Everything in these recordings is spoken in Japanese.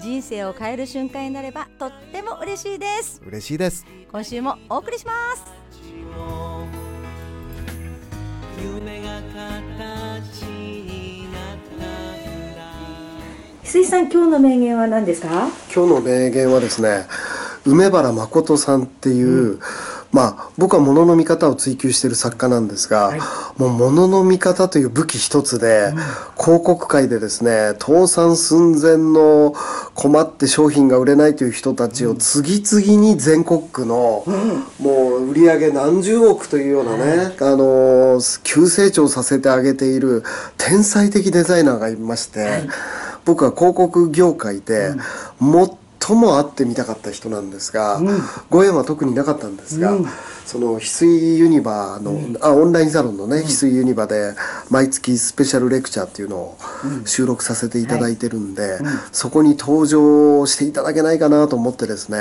人生を変える瞬間になればとっても嬉しいです。嬉しいです。今週もお送りします。夢が形になったんだ水さん今日の名言は何ですか？今日の名言はですね梅原誠さんっていう、まあ僕は物の見方を追求している作家なんですが、もう物の見方という武器一つで、広告界でですね倒産寸前の困って商品が売れないという人たちを次々に全国区の、もう売り上げ何十億というようなね、あの急成長させてあげている天才的デザイナーがいまして、僕は広告業界で最も会ってみたかった人なんですが、ご縁は特になかったんですが、その翡翠ユニバーの、あオンラインサロンのね翡翠ユニバで毎月スペシャルレクチャーっていうのを収録させていただいてるんで、そこに登場していただけないかなと思ってですね、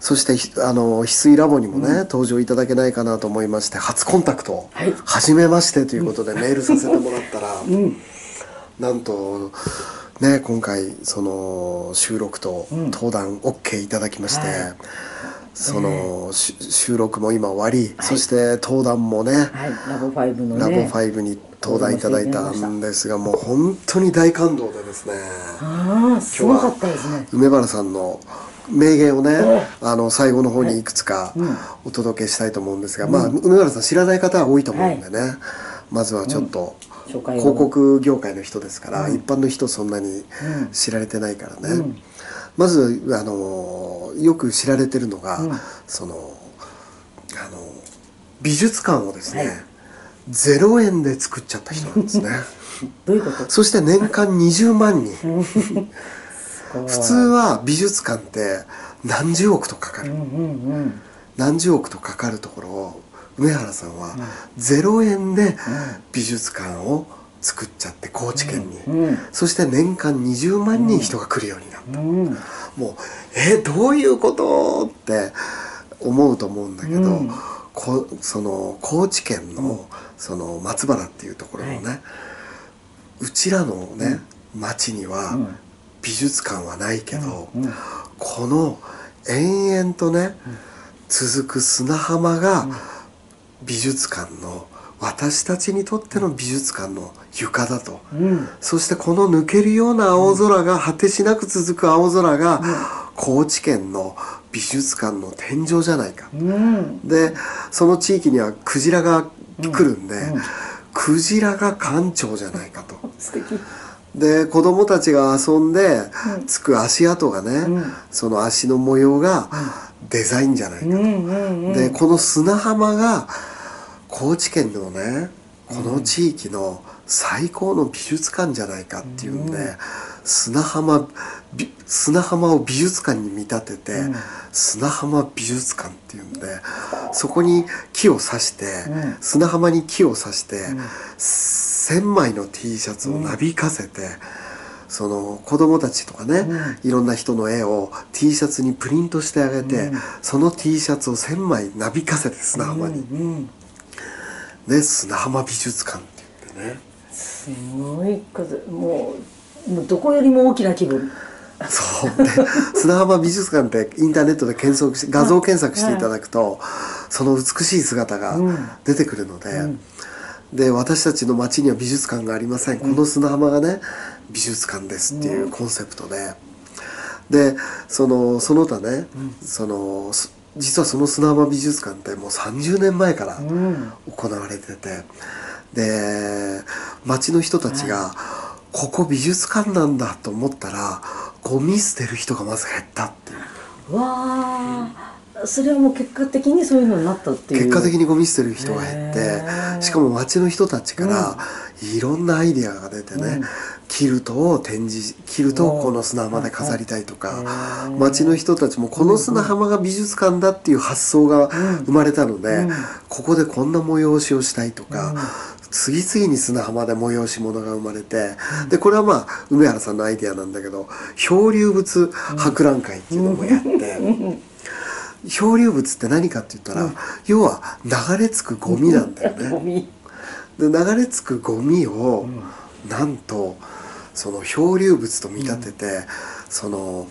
そしてひあの翡翠ラボにもね、登場いただけないかなと思いまして初コンタクト、はい。初めましてということでメールさせてもらったら、なんとね今回その収録と登壇 OK いただきまして、その、し収録も今終わり、そして登壇もね、はい、ラボ5のね。ラボ5に登壇いただいたんですがもう本当に大感動でですねああ、すごかったですね。梅原さんの名言をねあの最後の方にい。くつかお届けしたいと思うんですが、まあ梅原さん知らない方は多いと思うんでね、まずはちょっと、紹介を広告業界の人ですから、一般の人そんなに知られてないからね、まずあのよく知られてるのが、そのあの美術館をですね、はい。0円で作っちゃった人なんですね。どういうこと？そして年間20万人。普普通は美術館って何十億とかかる、うんうんうん。何十億とかかるところを梅原さんは0円で美術館を作っちゃって高知県に、うん。そして年間20万人人が来るようになった、うん。もうえどういうことって思うと思うんだけど、うん。こその高知県のその松原っていうところのね、うちらのね、町にはん。美術館はないけど、うん。この延々とね、続く砂浜が美術館の私たちにとっての美術館の床だと。うん。そしてこの抜けるような青空が、果てしなく続く青空が、高知県の美術館の天井じゃないか。うん。で、その地域にはクジラが来るんで、クジラが館長じゃないかと。素敵。で、子供たちが遊んで、つく足跡がね、その足の模様がデザインじゃないかと。うんうんうん。でこの砂浜が高知県のねこの地域の最高の美術館じゃないかっていうん。で、砂浜び砂浜を美術館に見立てて、砂浜美術館っていうんでそこに木を刺して、うん。砂浜に木を刺して、1,000枚の T シャツをなびかせて、その子供たちとかね、いろんな人の絵を T シャツにプリントしてあげて、その T シャツを1,000枚なびかせて砂浜に、うん。で砂浜美術館って言ってね。すごいこと、もう、もうどこよりも大きな気分。そうで砂浜美術館ってインターネットで検索し画像検索していただくと、その美しい姿が出てくるので、で私たちの町には美術館がありません、この砂浜がね美術館ですっていうコンセプトで、でそのその他ね、そのす実はその砂浜美術館ってもう30年前からうん。行われててで町の人たちが、ここ美術館なんだと思ったらゴミ捨てる人がまず減ったっていうわあ。それはもう結果的にそういうのになったっていう。結果的にゴミ捨てる人が減ってしかも町の人たちからいろんなアイデアが出てね、キルトを展示キルトをこの砂浜で飾りたいとかはい町の人たちもこの砂浜が美術館だっていう発想が生まれたので、うん。ここでこんな催しをしたいとか、うん。次々に砂浜で催し物が生まれて、でこれはまあ梅原さんのアイデアなんだけど漂流物博覧会っていうのもやって。漂流物って何かって言ったら、要は流れ着くゴミなんだよね。で流れ着くゴミを、なんとその漂流物と見立てて、その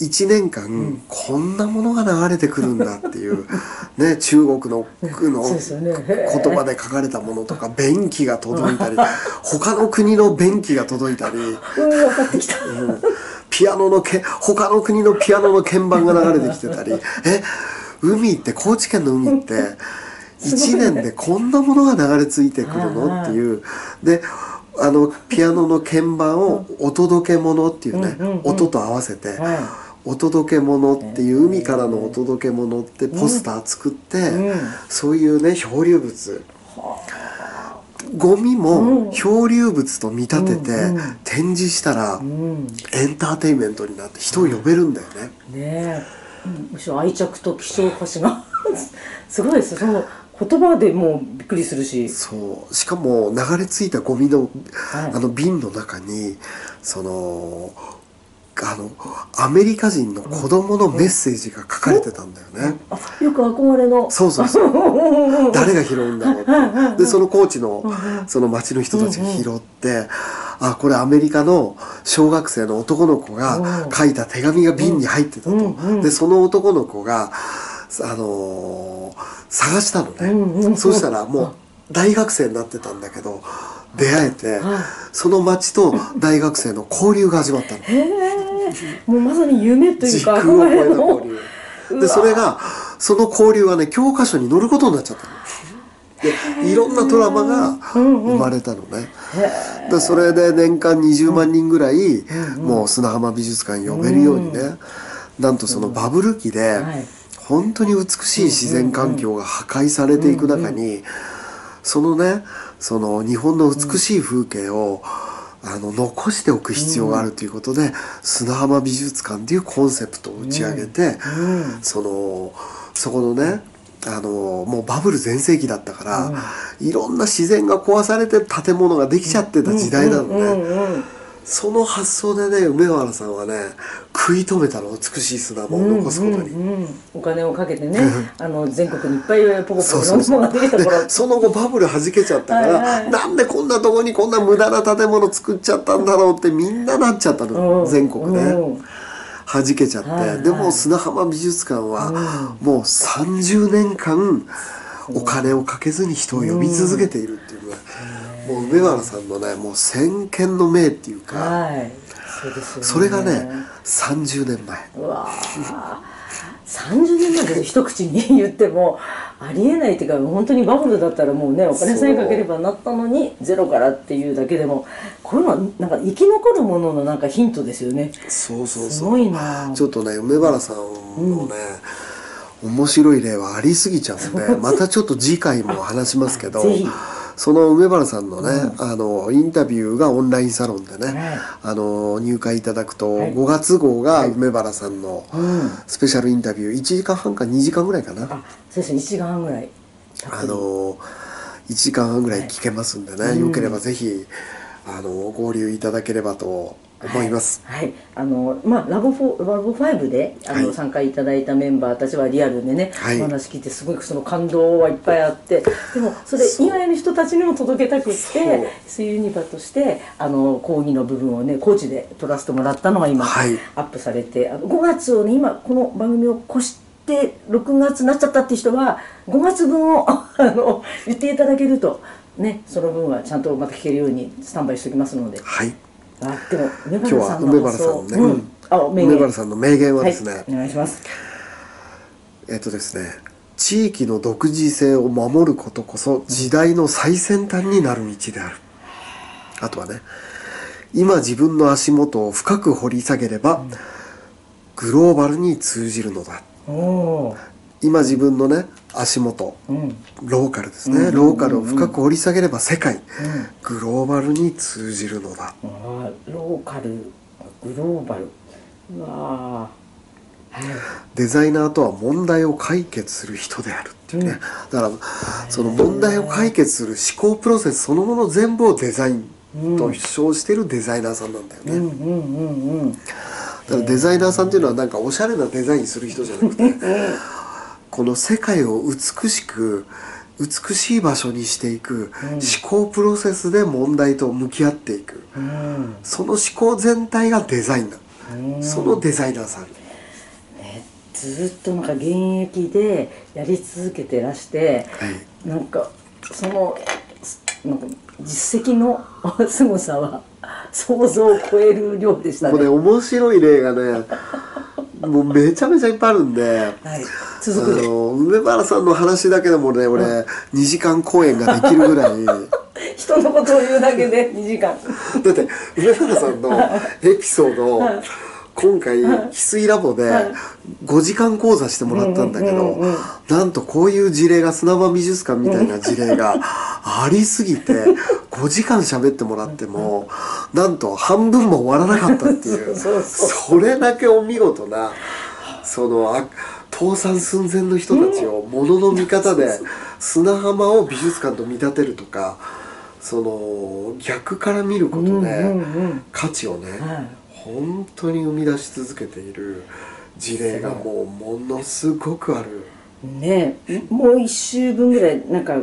1年間、こんなものが流れてくるんだっていう、ね、中国のの言葉で書かれたものとか便器が届いたり他の国の便器が届いたり、ピアノのけ他の国のピアノの鍵盤が流れてきてたりえ海って高知県の海って 1年でこんなものが流れ着いてくるのっていう。であのピアノの鍵盤をお届け物っていうね音と合わせてはいお届け物っていう海からのお届け物ってポスター作ってうん。そういうね漂流物。ゴミも漂流物と見立てて展示したらエンターテインメントになって人を呼べるんだよね。え。うんむしろ愛着と希少価値が。すごいです。その言葉でもうびっくりするし。そう。しかも流れ着いたゴミのはい。あの瓶の中にそのあのアメリカ人の子供のメッセージが書かれてたんだよね。あよく憧れの。そうそうそう。誰が拾うんだろうって。でそのコーチのその町の人たちが拾ってあこれアメリカの小学生の男の子が書いた手紙が瓶に入ってたと。でその男の子があのー探したのね、うんうんそうしたらもう大学生になってたんだけど出会えてはい。その町と大学生の交流が始まったの。もうまさに夢というか憧れの。交流。でそれがその交流がね教科書に載ることになっちゃったの。でいろんなドラマが生まれたのね。でそれで年間20万人ぐらいもう砂浜美術館呼べるようにねなんとそのバブル期ではい本当に美しい自然環境が破壊されていく中にそのねその日本の美しい風景をあの残しておく必要があるということで、砂浜美術館っていうコンセプトを打ち上げて、そのそこのねあのもうバブル全盛期だったから、いろんな自然が壊されて建物ができちゃってた時代なのね、その発想でね梅原さんはね食い止めたの美しい砂浜を残すことに。うんうんお金をかけてね あの全国にいっぱいポコポコそういろ。んそうそうなものがたその後バブル弾けちゃったから、はいはいなんでこんなとこにこんな無駄な建物作っちゃったんだろうってみんななっちゃったの、うん。全国で、うん。弾けちゃって、はいはいでも砂浜美術館はもう30年間お金をかけずに人を呼び続けているっていうね、もう梅原さんのねもう先見の明っていうか、はいそうですよね。それがね30年前。うわー。30年前で一口に言ってもありえないっていうか本当にバブルだったらもうねお金さえかければなったのにゼロからっていうだけでもこういうのはなんか生き残るもののなんかヒントですよね。そうそうそう。すごいな。ちょっとね梅原さんのね、面白い例はありすぎちゃうんでまたちょっと次回も話しますけどぜひその梅原さんのね、あのインタビューがオンラインサロンでね、はいあの入会いただくと、はい。5月号が梅原さんのうん。スペシャルインタビュー。1時間半か2時間ぐらいかな、あそうですね。1時間半ぐらい。あの1時間半ぐらい聞けますんでね、よければぜひあの合流いただければと思います。はい、あのまあラボフォラボ5であの、はい。参加いただいたメンバーたちはリアルでね、はい。お話聞いてすごいその感動はいっぱいあってでもそれ以外の人たちにも届けたくってそう。水ユニバとしてあの講義の部分をねコーチで撮らせてもらったのが今、はい。アップされてあの5月をね今この番組を越して6月になっちゃったって人は5月分を あの言っていただけるとねその分はちゃんとまた聞けるようにスタンバイしておきますので。はいあでも梅今日は梅原さんのね、うん。うん。あ名言。梅原さんの名言はですね、はい、お願いします。えっとですね。地域の独自性を守ることこそ時代の最先端になる道である。あとはね今自分の足元を深く掘り下げればグローバルに通じるのだ。今自分のね足元うん。ローカルですね、ローカルを深く掘り下げれば世界、グローバルに通じるのだ。あーローカルグローバル。うわー。はい。デザイナーとは問題を解決する人であるっていうね、だからその問題を解決する思考プロセスそのもの全部をデザインと称しているデザイナーさんなんだよね、うんうんうんうん。だからデザイナーさんっていうのはなんかおしゃれなデザインする人じゃなくてこの世界を美しく美しい場所にしていく思考プロセスで問題と向き合っていく。うん。その思考全体がデザインだうん。そのデザイナーさん。ねずっとなんか現役でやり続けてらしてはい。なんかそのなんか実績の 凄さは想像を超える量でしたね。もうね面白い例がねもうめちゃめちゃいっぱいあるんではい、あ続く梅原さんの話だけでもね俺2時間公演ができるぐらい。だ 人のことを言うだけで2時間。って梅原さんのエピソードを今回翡翠ラボで5時間講座してもらったんだけどなんとこういう事例が砂場美術館みたいな事例がありすぎて5時間喋ってもらってもなんと半分も終わらなかったっていう。それだけお見事なそのあ倒産寸前の人たちをものの見方で砂浜を美術館と見立てるとかその逆から見ることで、価値をね、はい。本当に生み出し続けている事例がもうものすごくある。ね。えもう1週分ぐらいなんか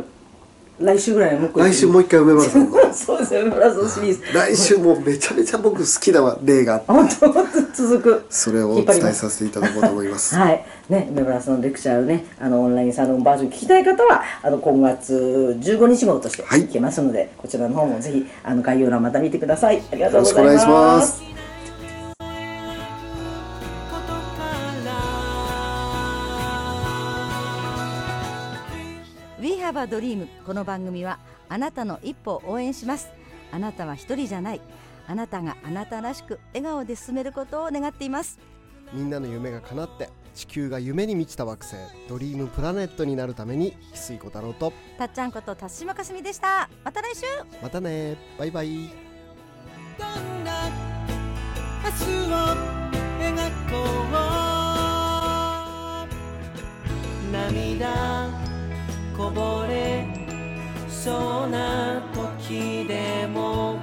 来週ぐらいもう来週もう一回梅原さん。の そうですよマラソンシリーズ。来週もうめちゃめちゃ僕好きな例があって。本当続く。それをお伝えさせていただこうと思います。はい。ね梅村さんのレクチャーをねあのオンラインサロンバージョン聞きたい方はあの今月15日号としてはい。聞けますので、こちらの方もぜひあの概要欄また見てください。ありがとうございよろしくお願まいします We have a dream この番組はあなたの一歩を応援します。あなたは一人じゃない。あなたがあなたらしく笑顔で進めることを願っています。みんなの夢が叶って地球が夢に満ちた惑星ドリームプラネットになるために翡翠小太郎とたっちゃんこと辰島かすみでした。また来週。またね。バイバイ。どんな明日を描こう。涙こぼれそうな時でも